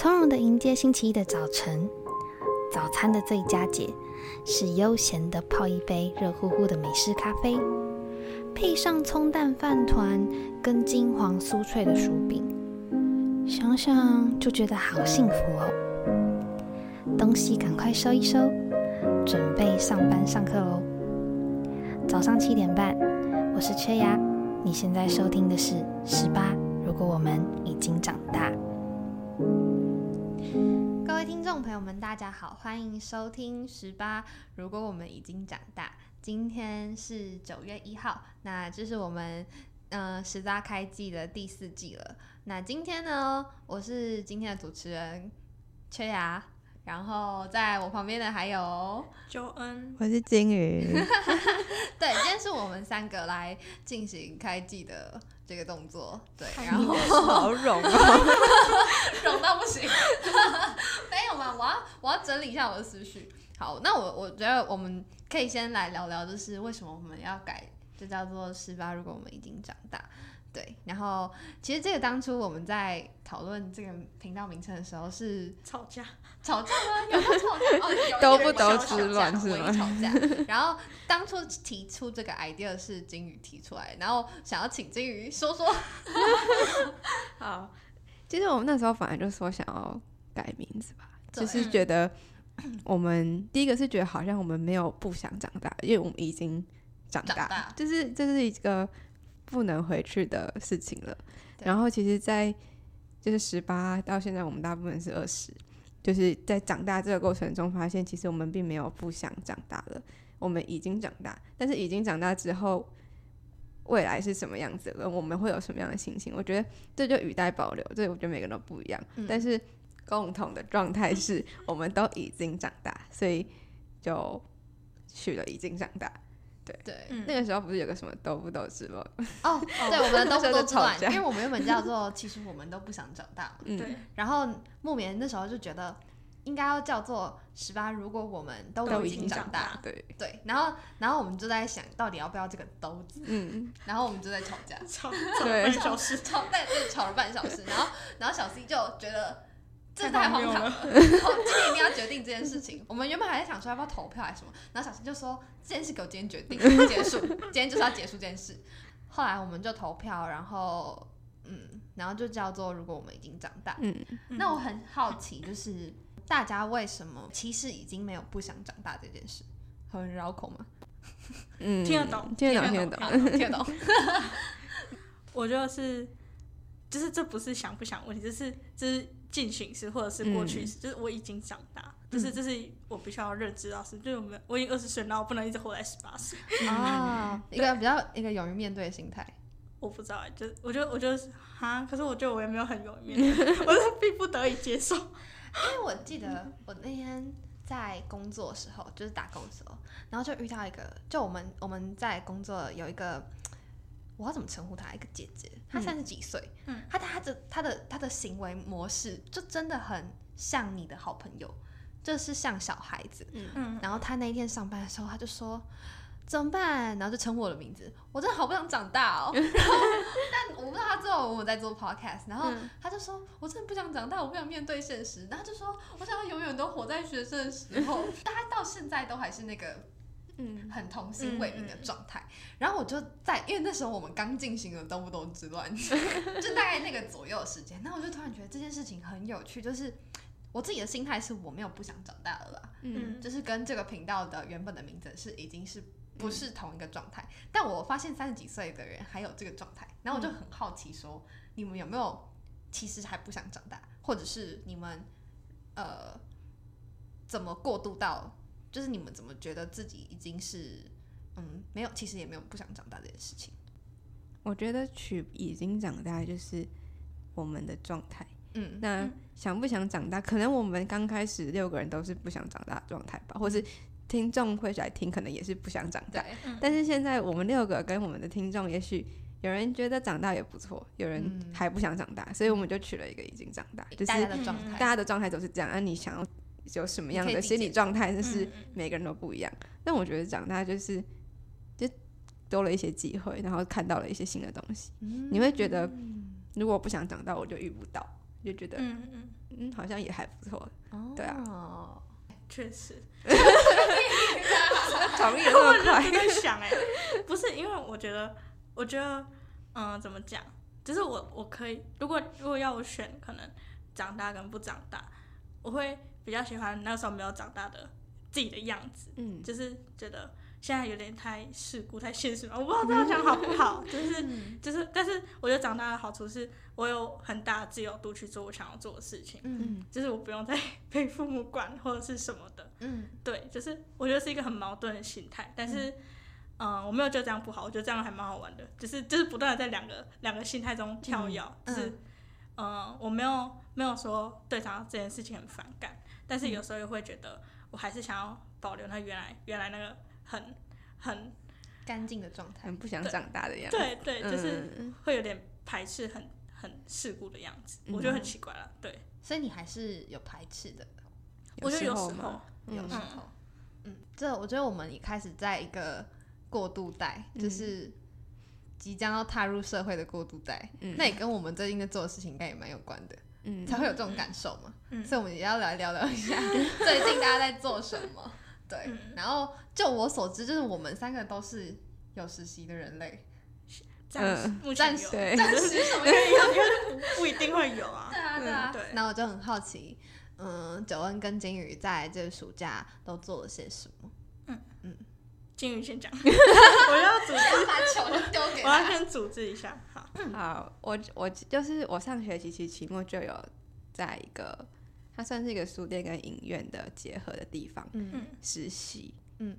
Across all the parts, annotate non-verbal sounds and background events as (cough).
从容的迎接星期一的早晨。早餐的最佳解是悠闲的泡一杯热乎乎的美式咖啡，配上葱蛋饭团跟金黄酥脆的薯饼，想想就觉得好幸福哦。东西赶快收一收，准备上班上课喽。早上七点半，我是缺牙。你现在收听的是十八。如果我们已经长大，听众朋友们，大家好，欢迎收听十八。如果我们已经长大，今天是九月一号，那这是我们呃十八开季的第四季了。那今天呢，我是今天的主持人缺牙。然后在我旁边的还有周恩，我是金鱼。(laughs) 对，今天是我们三个来进行开季的这个动作。对，然后 (laughs) 好冗啊，(laughs) 冗到不行。没有嘛，我要我要整理一下我的思绪。好，那我我觉得我们可以先来聊聊，就是为什么我们要改，就叫做十八。如果我们已经长大。对，然后其实这个当初我们在讨论这个频道名称的时候是吵架，吵架吗？有吵架？哦，都不都是乱是吗？吵架。(laughs) 然后当初提出这个 idea 是金鱼提出来，然后想要请金鱼说说。(laughs) 好，其实我们那时候反而就说想要改名字吧，就是觉得我们第一个是觉得好像我们没有不想长大，因为我们已经长大，就是这是一个。不能回去的事情了。然后，其实，在就是十八到现在，我们大部分是二十，就是在长大这个过程中，发现其实我们并没有不想长大了，我们已经长大。但是，已经长大之后，未来是什么样子了？我们会有什么样的心情？我觉得这就语带保留，这我觉得每个人都不一样。但是，共同的状态是我们都已经长大，所以就去了“已经长大”。对，那个时候不是有个什么都不都知乱？哦，对，(laughs) 我们都不都知乱，因为我们原本叫做其实我们都不想长大嘛。对。然后木棉那时候就觉得应该要叫做十八，如果我们都已经长大。对对。然后然后我们就在想到底要不要这个都字？嗯。然后我们就在吵架，吵半小时，(laughs) 吵对对吵了半小时。然后然后小 C 就觉得。这太荒唐了！今天 (laughs) 一定要决定这件事情。我们原本还在想说要不要投票还是什么，然后小新就说这件事给我今天决定结束，今天就是要结束这件事。后来我们就投票，然后嗯，然后就叫做如果我们已经长大。嗯，那我很好奇，就是大家为什么其实已经没有不想长大这件事？很绕口吗？(laughs) 嗯，听得懂，听得懂，听得懂，听得懂。(laughs) 我觉得是，就是这不是想不想问题，就是就是。进行时或者是过去时，就是我已经长大，就是这是我必须要认知到是，就是我们我已经二十岁，然后我不能一直活在十八岁 (laughs) 啊，一个比较一个勇于面对的心态。我不知道，就我觉得我觉得哈，可是我觉得我也没有很勇于面对，(laughs) 我是逼不得已接受。因为我记得我那天在工作的时候，就是打工的时候，然后就遇到一个，就我们我们在工作有一个。我要怎么称呼她？一个姐姐，她三十几岁，嗯，她她行为模式就真的很像你的好朋友，就是像小孩子，嗯嗯。然后他那一天上班的时候，他就说怎么办？然后就称呼我的名字，我真的好不想长大哦。(laughs) 然后，但我不知道他知道我在做 podcast，然后他就说我真的不想长大，我不想面对现实。然后就说我想要永远都活在学生的时候，大家到现在都还是那个。嗯，很童心未泯的状态。然后我就在，因为那时候我们刚进行了都不都之乱，(laughs) 就大概那个左右时间。那我就突然觉得这件事情很有趣，就是我自己的心态是我没有不想长大了啦，嗯，就是跟这个频道的原本的名字是已经是不是同一个状态。但我发现三十几岁的人还有这个状态，然后我就很好奇，说你们有没有其实还不想长大，或者是你们呃怎么过渡到？就是你们怎么觉得自己已经是嗯没有，其实也没有不想长大这件事情。我觉得取已经长大就是我们的状态。嗯，那想不想长大，可能我们刚开始六个人都是不想长大的状态吧，或是听众会来听，可能也是不想长大。但是现在我们六个跟我们的听众，也许有人觉得长大也不错，有人还不想长大，所以我们就取了一个已经长大，就是大家的状态，大家的状态都是这样。那你想要？有什么样的心理状态，就是每个人都不一样。但我觉得长大就是就多了一些机会，然后看到了一些新的东西。你会觉得，如果不想长大，我就遇不到。就觉得嗯嗯，嗯好像也还不错，对啊啊，(laughs) 确实。同意的那么就快，在想哎、不是因为我觉得，我觉得，嗯、怎么讲？就是我我可以，如果如果要我选，可能长大跟不长大，我会比较喜欢那时候没有长大的自己的样子，嗯。就是觉得现在有点太世故、太现实了，我不知道这样讲好不好，就是嗯就是，但是我觉得长大的好处是我有很大的自由度去做我想要做的事情，嗯。(laughs) 就是我不用再 (laughs) 被父母管或者是什么的。嗯。(laughs) 对，就是我觉得是一个很矛盾的心态，但是，嗯、我没有觉得这样不好，我觉得这样还蛮好玩的，就是就是不断的在两个两个心态中跳跃，嗯就是，嗯、我没有没有说对他这件事情很反感，但是有时候又会觉得我还是想要保留那原来原来那个很很干净的状态。很不想长大的样子，对对，就是嗯会有点排斥很很世故的样子，我觉得很奇怪了，对，所以你还是有排斥的，我觉得有时候，有时候，嗯，这我觉得我们也开始在一个过渡带，就是即将要踏入社会的过渡带，嗯。那也跟我们最近在做的事情应该也蛮有关的，嗯。才会有这种感受嘛。嗯。所以我们也要来聊聊一下 (laughs) 最近大家在做什么。对，嗯。然后就我所知，就是我们三个都是有实习的人类，暂时嗯。暂时暂时什么因原因？为不一定会有？(laughs) 啊，对啊，对啊。对。那我就很好奇，嗯，九恩跟金宇在这个暑假都做了些什么？嗯。嗯。金鱼先讲，(laughs) 我要组织，把球就丢给我要先组织一下。好，我我就是我上学期其实期末就有在一个，它算是一个书店跟影院的结合的地方嗯。嗯。实习，嗯。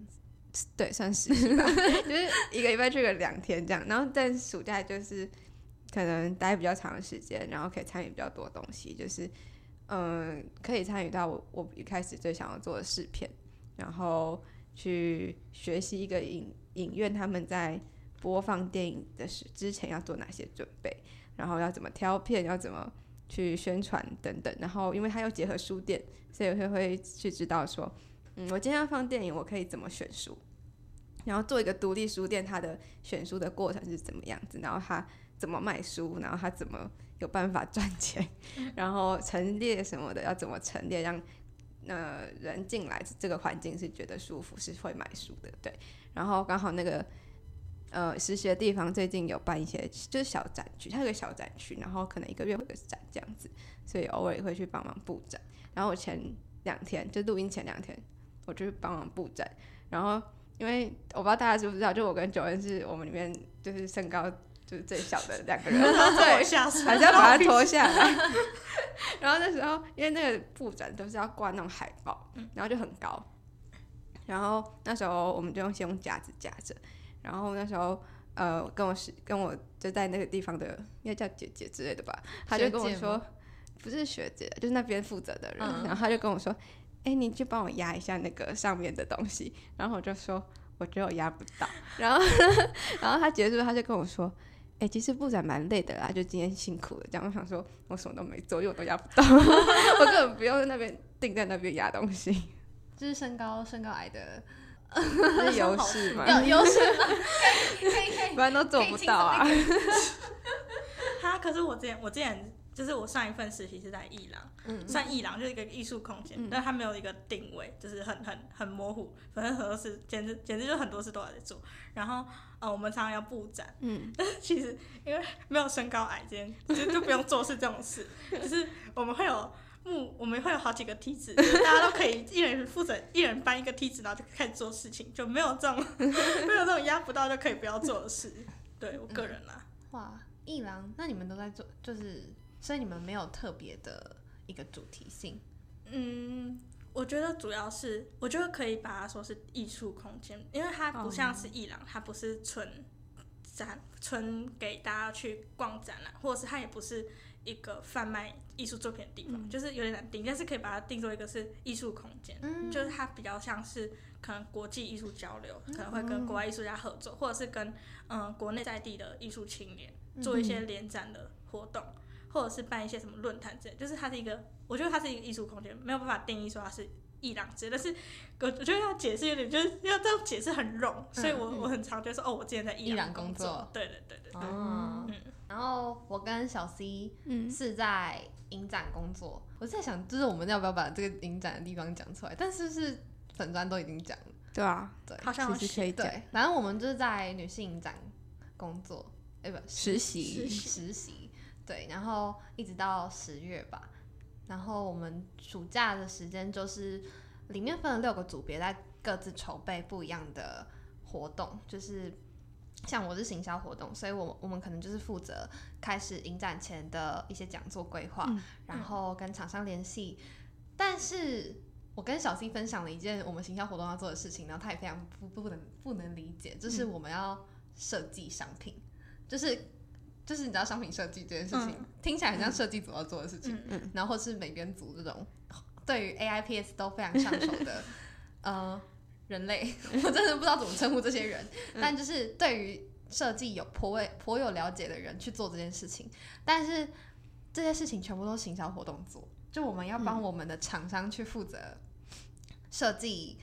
对，算实习 (laughs) 吧，就是一个礼拜去个两天这样，然后在暑假就是可能待比较长的时间，然后可以参与比较多东西，就是嗯，可以参与到我我一开始最想要做的试片，然后去学习一个影影院他们在播放电影的时之前要做哪些准备，然后要怎么挑片，要怎么去宣传等等，然后因为它又结合书店，所以会会去知道说。嗯，我今天要放电影，我可以怎么选书？然后做一个独立书店，它的选书的过程是怎么样子？然后它怎么卖书？然后它怎么有办法赚钱？(laughs) 然后陈列什么的要怎么陈列，让呃人进来这个环境是觉得舒服，是会买书的。对，然后刚好那个呃实习的地方最近有办一些就是小展区，它有个小展区，然后可能一个月会有个展这样子，所以偶尔也会去帮忙布展。然后我前两天就录音前两天。我就去帮忙布展，然后因为我不知道大家知不知道，就我跟九恩是我们里面就是身高就是最小的两个人，(laughs) 对，下水，还是要把它脱下来。(laughs) 然后那时候因为那个布展都是要挂那种海报，然后就很高，然后那时候我们就用先用夹子夹着，然后那时候呃跟我是跟我就在那个地方的应该叫姐姐之类的吧，他就跟我说不是学姐，就是那边负责的人，嗯。(laughs) 然后他就跟我说，哎、你去帮我压一下那个上面的东西，然后我就说我觉得我压不到，然后 (laughs) 然后他结束他就跟我说。哎、其实部长蛮累的啦，就今天辛苦了。这样。我想说，我什么都没做，因为我都压不到，(laughs) 我根本不用在那边定在那边压东西，这是身高身高矮的这是游戏嘛，(laughs) 有游戏吗？(laughs) 可以可以不然都做不到啊。他 (laughs) 可是我之前我之前就是我上一份实习是在艺廊，嗯算艺廊就是一个艺术空间，嗯但它没有一个定位，就是很很很模糊，反正很多事简直简直就很多事都在做。然后呃，我们常常要布展，嗯，但是其实因为没有身高矮这件，就就不用做事这种事，就是我们会有。木我们会有好几个梯子，大家都可以一人负责一人搬一个梯子，然后就开始做事情，就没有这种 (laughs) 没有这种压不到就可以不要做的事。对我个人啦、哇，一郎，那你们都在做，就是所以你们没有特别的一个主题性，嗯，我觉得主要是，我觉得可以把它说是艺术空间，因为它不像是艺廊，它不是纯展，纯给大家去逛展览，或者是它也不是一个贩卖艺术作品的地方，就是有点难定，但是可以把它定做一个是艺术空间，嗯。就是它比较像是可能国际艺术交流，可能会跟国外艺术家合作，或者是跟嗯国内在地的艺术青年做一些联展的活动。或者是办一些什么论坛之类，就是它是一个，我觉得它是一个艺术空间，没有办法定义说它是艺廊之类，但是我我觉得要解释有点就是要这样解释很冗，所以我我很常就说哦，我之前在艺廊廊工作。作，对对对对对，哦。嗯，然后我跟小 C 嗯。是在影展工作，我在想，就是我们要不要把这个影展的地方讲出来？但是是粉砖都已经讲了，对啊，对好像有其实可以讲。对，反正我们就是在女性影展工作，哎、不实习。实习，对，然后一直到十月吧，然后我们暑假的时间就是里面分了六个组别，在各自筹备不一样的活动，就是像我是行销活动，所以我我们可能就是负责开始影展前的一些讲座规划，嗯然后跟厂商联系，但是。我跟小 C 分享了一件我们行销活动要做的事情，然后他也非常不不能不能理解，就是我们要设计商品，就是就是你知道商品设计这件事情、听起来很像设计组要做的事情，嗯然后或是美编组这种对于 AIPS 都非常上手的 (laughs) 呃人类，(laughs) 我真的不知道怎么称呼这些人，但就是对于设计有颇为颇有了解的人去做这件事情，但是这些事情全部都是行销活动做，就我们要帮我们的厂商去负责设计，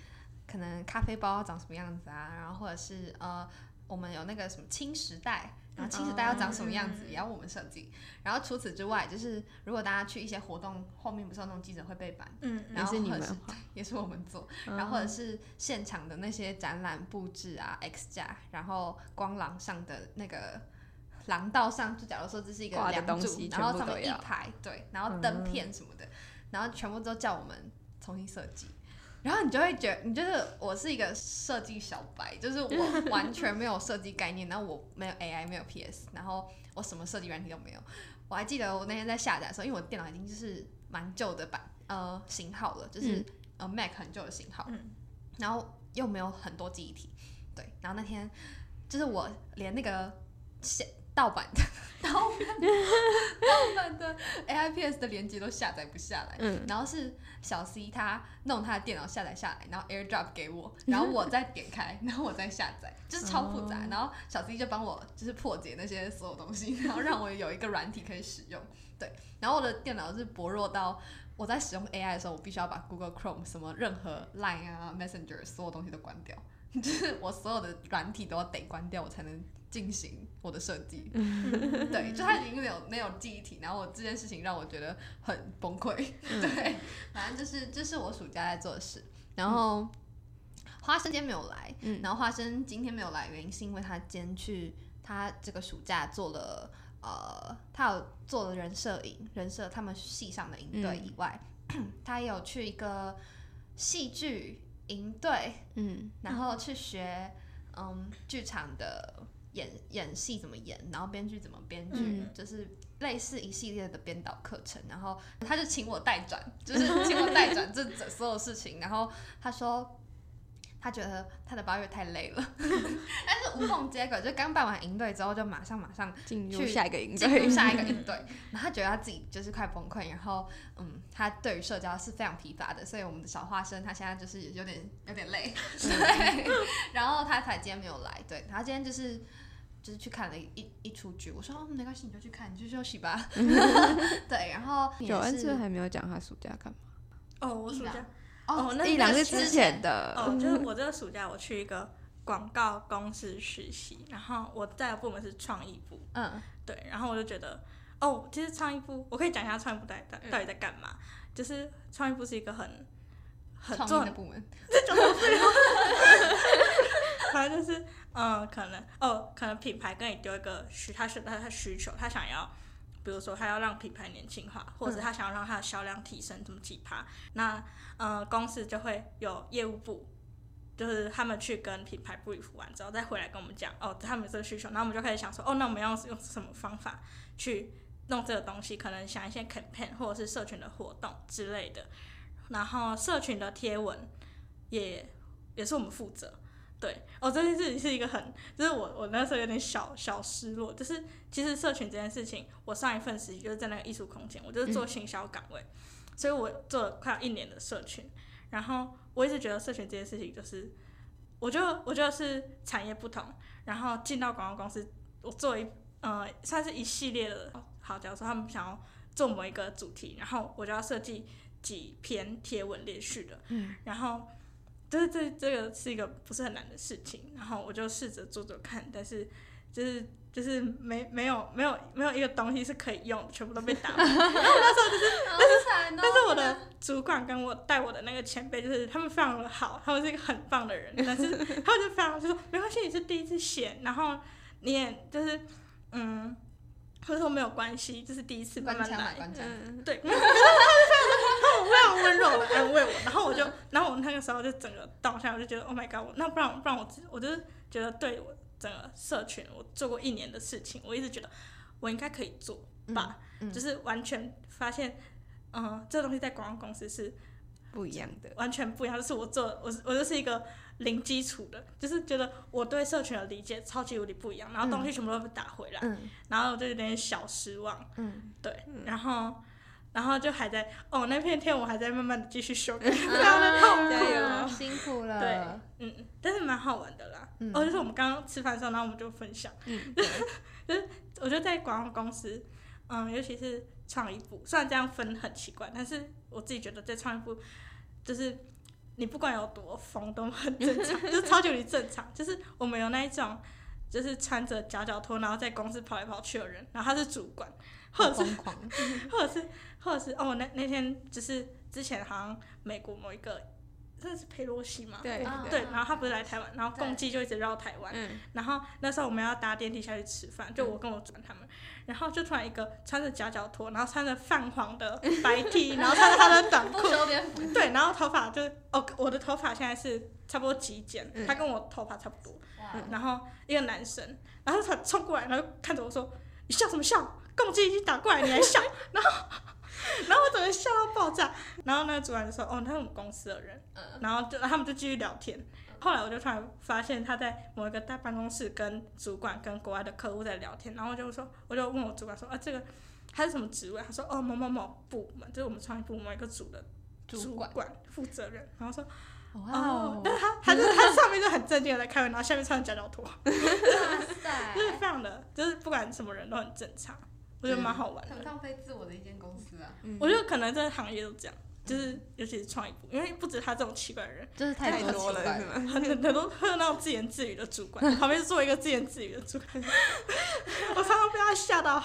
可能咖啡包长什么样子啊，然后或者是呃，我们有那个什么青时代，然后青时代要长什么样子，嗯也要我们设计。然后除此之外，就是如果大家去一些活动后面不是有那种记者会背板，嗯，也然后是你们或者是也是 (laughs) 我们做，然后或者是现场的那些展览布置啊，X 架，然后光廊上的那个廊道上，就假如说这是一个梁柱，然后上面一排，对，然后灯片什么的，然后全部都叫我们重新设计。然后你就会觉得，你就是我是一个设计小白，就是我完全没有设计概念，然后我没有 AI，没有 PS，然后我什么设计软体都没有。我还记得我那天在下载的时候，因为我电脑已经就是蛮旧的版呃型号了，就是、呃 Mac 很旧的型号，嗯。然后又没有很多记忆体，对，然后那天就是我连那个下 (laughs) 盗版的。盗版的 (laughs) 盗版的 AIPS 的连接都下载不下来，嗯。然后是小 C 他弄他的电脑下载下来，然后 AirDrop 给我，(laughs) 然后我再点开，然后我再下载，就是超复杂。哦。然后小 C 就帮我就是破解那些所有东西，然后让我有一个软体可以使用。对，然后我的电脑是薄弱到我在使用 AI 的时候，我必须要把 Google Chrome 什么任何 Line 啊 Messenger 所有东西都关掉，就是我所有的软体都要得关掉，我才能进行我的设计。(laughs) 对，就他已经没有没有记忆体，然后我这件事情让我觉得很崩溃。(laughs) 对，反正就是这、是我暑假在做的事。然后花生今天没有来，嗯然后花生今天没有来，原因是因为他今天去他这个暑假做了呃，他有做了人摄影，人设他们系上的营队以外，(clears throat) 他也有去一个戏剧营队，嗯然后去学嗯剧场的演演戏怎么演，然后编剧怎么编剧，嗯就是类似一系列的编导课程。然后他就请我代转，就是请我代转这这所有事情。然后他说。他觉得他的八月太累了，(laughs) 但是无缝接轨，就刚办完营队之后，就马上马上进入下一个营进入队，下一个 (laughs) 营队，然后他觉得他自己就是快崩溃，然后嗯，他对于社交是非常疲乏的，所以我们的小花生他现在就是有点有点累，(laughs) 对，然后他才今天没有来，对他今天就是就是去看了一一一出剧，我说哦没关系，你就去看，你去休息吧，(laughs) (laughs) 对，然后也九恩是不是是还没有讲他暑假干嘛？哦，我暑假哦哦，那一郎是之前的，哦，就是 (laughs) 我这个暑假我去一个广告公司实习，然后我在的部门是创意部，嗯。对，然后我就觉得，哦，其实创意部我可以讲一下创意部到底嗯到底在干嘛，就是创意部是一个很很做很创意的部门，反正就是，嗯，可能哦，可能品牌跟你丢一个需，他是他他需求，他想要，比如说他要让品牌年轻化，或者是他想要让他的销量提升这么几趴，那呃公司就会有业务部，就是他们去跟品牌 brief 完之后，再回来跟我们讲，哦，他们有这个需求，然后我们就开始想说，哦，那我们要用什么方法去弄这个东西，可能想一些 campaign 或者是社群的活动之类的，然后社群的贴文也也是我们负责。对，哦，这件事情是一个很，就是我我那时候有点小小失落，就是其实社群这件事情，我上一份实习就是在那个艺术空间，我就是做行销岗位，所以我做了快要一年的社群，然后我一直觉得社群这件事情就是，我觉得我觉得是产业不同，然后进到广告公司，我做一呃算是一系列的，好，假如说他们想要做某一个主题，然后我就要设计几篇贴文连续的，嗯，然后就是这这个是一个不是很难的事情，然后我就试着做做看，但是就是就是没没有没有没有一个东西是可以用，全部都被打满。然后我那时候就是，但是但是我的主管跟我带我的那个前辈，就是他们非常的好，他们是一个很棒的人，但是 (laughs) 他们就非常就说没关系，你是第一次写，然后你也就是嗯，他们说没有关系，就是第一次慢慢来。嗯，对，没有，他们他们非常的安慰我，然后我就，(laughs) 然后我那个时候就整个倒下，我就觉得 Oh my God，我那不然不然我自我就是觉得对我整个社群我做过一年的事情，我一直觉得我应该可以做吧，嗯就是完全发现，嗯、这东西在广告公司是不一样的。完全不一样，就是我做我我就是一个零基础的，就是觉得我对社群的理解超级无敌不一样，然后东西全部都被打回来，嗯。然后我就有点小失望。嗯，对，然后然后就还在哦那片天我还在慢慢的继续修改，非 (laughs) 非常的痛苦。辛苦了。对，嗯，但是蛮好玩的啦。嗯哦，就是我们刚刚吃饭的时候，然后我们就分享，嗯，(laughs) 就是我觉得在广告公司，嗯，尤其是创意部，虽然这样分很奇怪，但是我自己觉得在创意部，就是你不管有多疯都很正常，(laughs) 就是超级正常。就是我们有那一种，就是穿着夹脚拖，然后在公司跑来跑去的人，然后他是主管，或者是疯狂，(laughs) 或者是或者是哦，那那天就是之前好像美国某一个，这是佩洛西嘛？对啊对，然后他不是来台湾，然后对共济就一直绕台湾，嗯，然后那时候我们要搭电梯下去吃饭，就我跟我主管他们，然后就突然一个穿着夹脚拖，然后穿着泛黄的白 T，(laughs) 然后穿着他的短裤，对，然后头发就哦，我的头发现在是差不多极简，嗯他跟我头发差不多，哇。然后一个男生，然后他冲过来，然后就看着我说：“你笑什么笑？共济已经打过来，你还笑？”然后，然后我整个笑到爆炸。然后那个主管就说：“哦，他是我们公司的人。”嗯然后就他们就继续聊天。后来我就突然发现他在某一个大办公室跟主管跟国外的客户在聊天，然后我就说，我就问我主管说：“啊，这个他是什么职位？”他说：“哦，某某某部门，就是我们创意部某一个组的主管管负责人。”然后说。哦哦，，但是他他就他上面就很正经的在开会，然后下面穿着夹脚拖，(laughs) 哇就是，非常的，就是不管什么人都很正常，我觉得蛮好玩的。很放飞自我的一间公司啊，嗯我觉得可能这个行业都这样，就是尤其是创意部，因为不止他这种奇怪的人，就是太多多了是吗？(laughs) 很很多很有那种自言自语的主管，旁边做一个自言自语的主管，(laughs) 我常常被他吓到，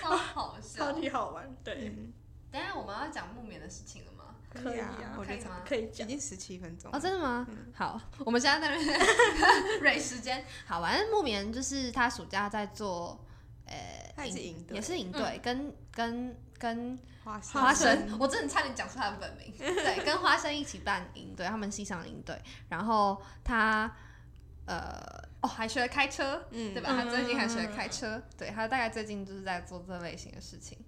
超好笑 (laughs) 超。级好玩。对，嗯，等一下我们要讲木棉的事情了吗？可以啊我觉得可以吗已可以讲。经十七分钟哦，了。真的吗？嗯好，我们现在在那边蕊时间。好，反正木棉就是他暑假在做，呃，他也是营队。也是营队，跟跟跟花花生。生，我真的差点讲出他的本名。(laughs) 对，跟花生一起办营队，他们系上营队，然后他呃哦还学了开车，嗯对吧？他最近还学了开车，对他大概最近就是在做这类型的事情。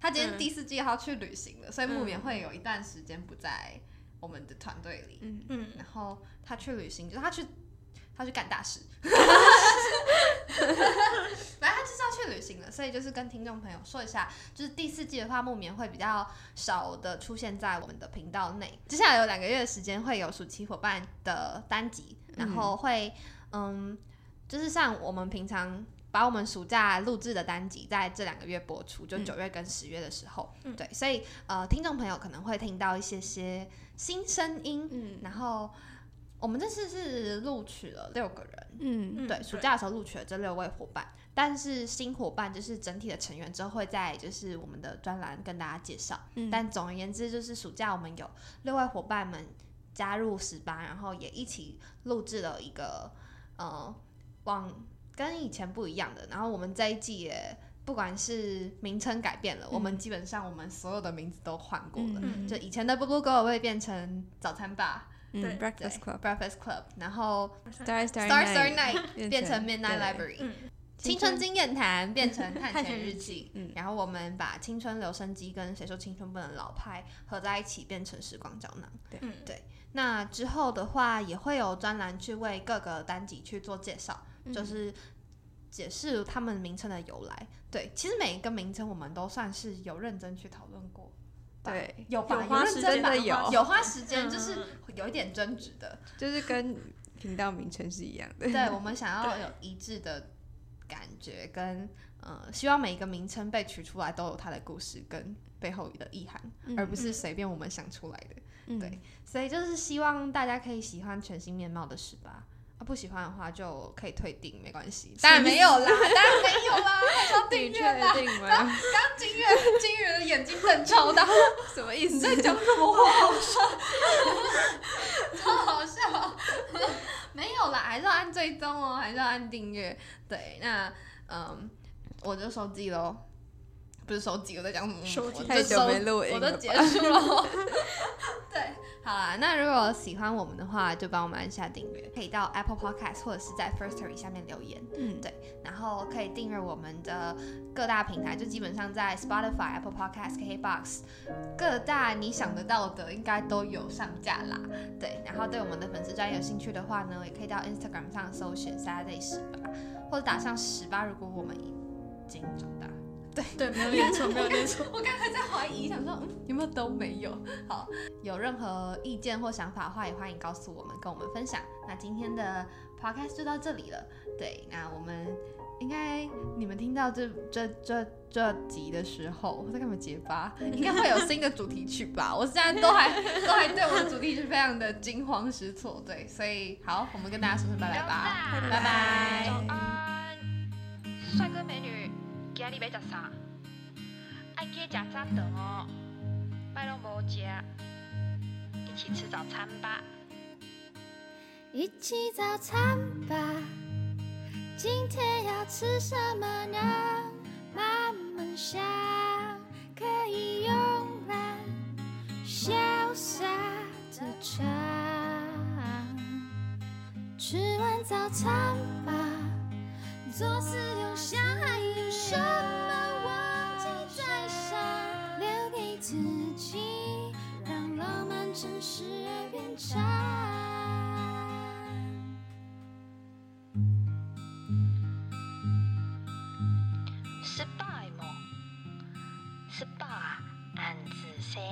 他今天嗯。第四季要去旅行了，所以木棉嗯会有一段时间不在我们的团队里。嗯，嗯，然后他去旅行，就是他去他去干大事，(laughs) 去旅行了，所以就是跟听众朋友说一下，就是第四季的话，木棉会比较少的出现在我们的频道内。接下来有两个月的时间会有暑期伙伴的单集，然后会嗯，就是像我们平常。把我们暑假录制的单集在这两个月播出，就嗯。九月跟十月的时候，嗯。对，所以呃，听众朋友可能会听到一些些新声音，嗯。然后我们这次是录取了六个人，嗯。嗯对，暑假的时候录取了这六位伙伴，但是新伙伴就是整体的成员之后会在就是我们的专栏跟大家介绍。嗯但总而言之，就是暑假我们有六位伙伴们加入十八，然后也一起录制了一个呃往跟以前不一样的，然后我们这一季也。不管是名称改变了，我们基本上我们所有的名字都换过了。嗯就以前的 Blue Girl 会变成早餐吧，嗯对对，Breakfast Club。Breakfast Club，然后 Star Star Star Star Night 变成 Midnight Library，嗯青春经验谈变成 (laughs) 探探险日记记，嗯然后我们把青春留声机跟谁说青春不能老派合在一起变成时光胶囊。对嗯对那之后的话也会有专栏去为各个单集去做介绍，嗯就是解释他们名称的由来。对，其实每一个名称我们都算是有认真去讨论过。对，有吧？有花时间的有有花时间，嗯就是有一点争执的。就是跟频道名称是一样的。对，我们想要有 (laughs) 一致的感觉，跟呃，希望每一个名称被取出来都有它的故事跟背后的意涵，嗯而不是随便我们想出来的。嗯对所以就是希望大家可以喜欢全新面貌的十八啊，不喜欢的话就可以退订，没关系。(laughs) 当然没有啦，(laughs) 当然没有啦，要订阅啦。定吗？刚金月金月的眼睛瞪超大，什么意思？在讲什么话？(laughs) 超好笑。没有啦，还是要按追踪哦，还是要按订阅。对，那嗯，我就收集喽。不是手机，我在讲什么？收集太久没录音了我都结束了。(laughs) 对，好啦，那如果喜欢我们的话，就帮我们按下订阅，可以到 Apple Podcast 或者是在 Firstory 下面留言。嗯，对，然后可以订阅我们的各大平台，就基本上在 Spotify、Apple Podcast、KKBox 各大你想得到的应该都有上架啦。对，然后对我们的粉丝专业有兴趣的话呢，也可以到 Instagram 上搜寻 Saturday 十八，或者打上十八。如果我们已经长大。对 (laughs) 对，没有念错，(laughs) 没有念错。我刚才在怀疑，想说，嗯，有没有都没有？(laughs) 好，有任何意见或想法的话，也欢迎告诉我们，跟我们分享。那今天的 podcast 就到这里了。对，那我们应该你们听到这这这这集的时候，我在干嘛结巴？应该会有新的主题曲吧？我现在都还都还对我的主题曲非常的惊慌失措。对，所以好，我们跟大家说声拜拜吧，拜拜。早安，帅哥美女，今日要食啥？爱记得食早顿哦，麦拢无食，一起吃早餐吧。一起早餐吧，今天要吃什么呢？慢慢想，可以慵懒潇洒的唱。吃完早餐吧，左思右想，还有怎么忘记在想？留给自己，让浪漫趁时而变长。失败梦，失败暗自说。